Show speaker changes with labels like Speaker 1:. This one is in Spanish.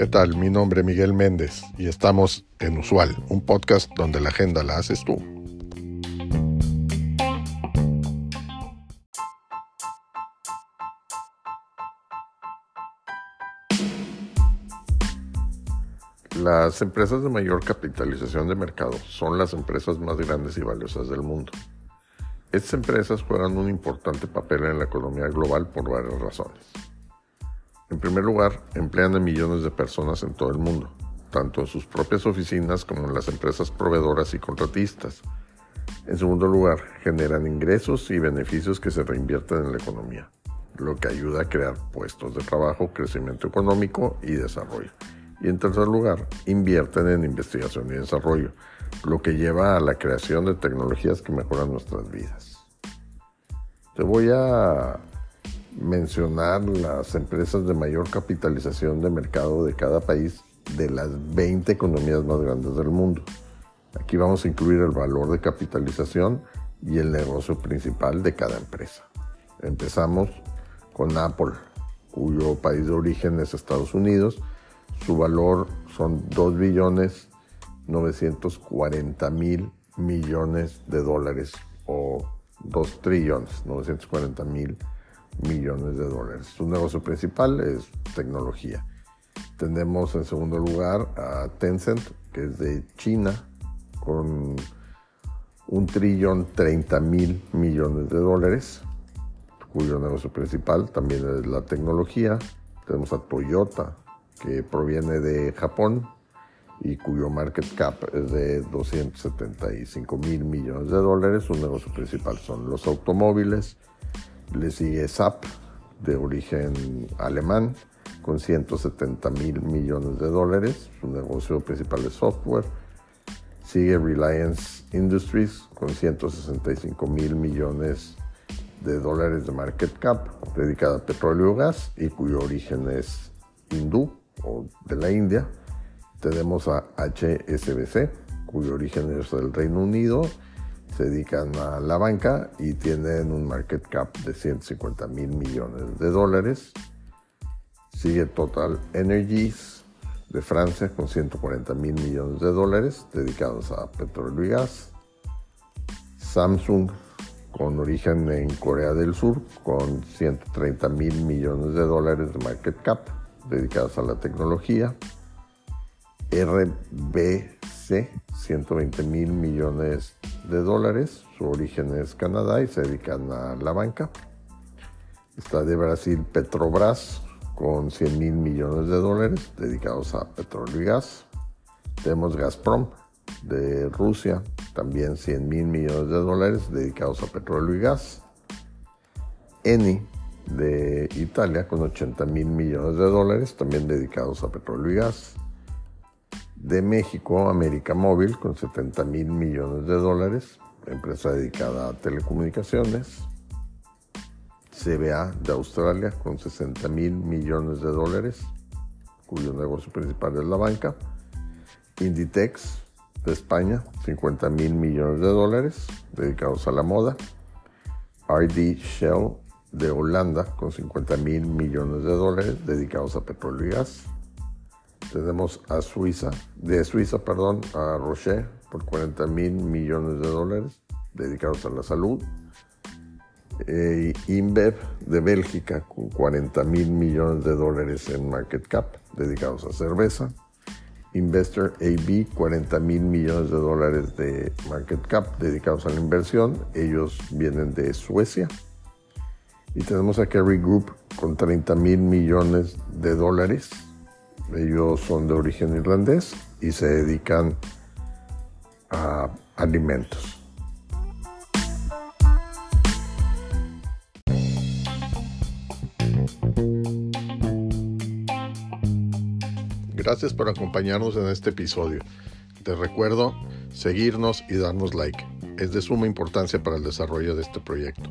Speaker 1: ¿Qué tal? Mi nombre es Miguel Méndez y estamos en Usual, un podcast donde la agenda la haces tú. Las empresas de mayor capitalización de mercado son las empresas más grandes y valiosas del mundo. Estas empresas juegan un importante papel en la economía global por varias razones. En primer lugar, emplean a millones de personas en todo el mundo, tanto en sus propias oficinas como en las empresas proveedoras y contratistas. En segundo lugar, generan ingresos y beneficios que se reinvierten en la economía, lo que ayuda a crear puestos de trabajo, crecimiento económico y desarrollo. Y en tercer lugar, invierten en investigación y desarrollo, lo que lleva a la creación de tecnologías que mejoran nuestras vidas. Te voy a mencionar las empresas de mayor capitalización de mercado de cada país de las 20 economías más grandes del mundo. Aquí vamos a incluir el valor de capitalización y el negocio principal de cada empresa. Empezamos con Apple, cuyo país de origen es Estados Unidos. Su valor son 2 billones 940 mil millones de dólares o 2 trillones 940 mil millones de dólares. Su negocio principal es tecnología. Tenemos en segundo lugar a Tencent, que es de China, con un trillón 30 mil millones de dólares, cuyo negocio principal también es la tecnología. Tenemos a Toyota, que proviene de Japón y cuyo market cap es de 275 mil millones de dólares. Su negocio principal son los automóviles. Le sigue SAP, de origen alemán, con 170 mil millones de dólares. Su negocio principal es software. Sigue Reliance Industries, con 165 mil millones de dólares de market cap, dedicada a petróleo y gas, y cuyo origen es hindú o de la India. Tenemos a HSBC, cuyo origen es del Reino Unido se dedican a la banca y tienen un market cap de 150 mil millones de dólares. Sigue Total Energies de Francia con 140 mil millones de dólares dedicados a petróleo y gas. Samsung con origen en Corea del Sur con 130 mil millones de dólares de market cap dedicados a la tecnología. RBC 120 mil millones de dólares. Su origen es Canadá y se dedican a la banca. Está de Brasil Petrobras con 100 mil millones de dólares dedicados a petróleo y gas. Tenemos Gazprom de Rusia, también 100 mil millones de dólares dedicados a petróleo y gas. Eni de Italia con 80 mil millones de dólares, también dedicados a petróleo y gas de México, América Móvil, con 70 mil millones de dólares, empresa dedicada a telecomunicaciones. CBA de Australia, con 60 mil millones de dólares, cuyo negocio principal es la banca. Inditex de España, 50 mil millones de dólares, dedicados a la moda. RD Shell de Holanda, con 50 mil millones de dólares, dedicados a petróleo y gas. Tenemos a Suiza, de Suiza, perdón, a Rocher por 40 mil millones de dólares dedicados a la salud. Eh, InBev de Bélgica con 40 mil millones de dólares en market cap dedicados a cerveza. Investor AB 40 mil millones de dólares de market cap dedicados a la inversión. Ellos vienen de Suecia. Y tenemos a Kerry Group con 30 mil millones de dólares ellos son de origen irlandés y se dedican a alimentos. Gracias por acompañarnos en este episodio. Te recuerdo seguirnos y darnos like. Es de suma importancia para el desarrollo de este proyecto.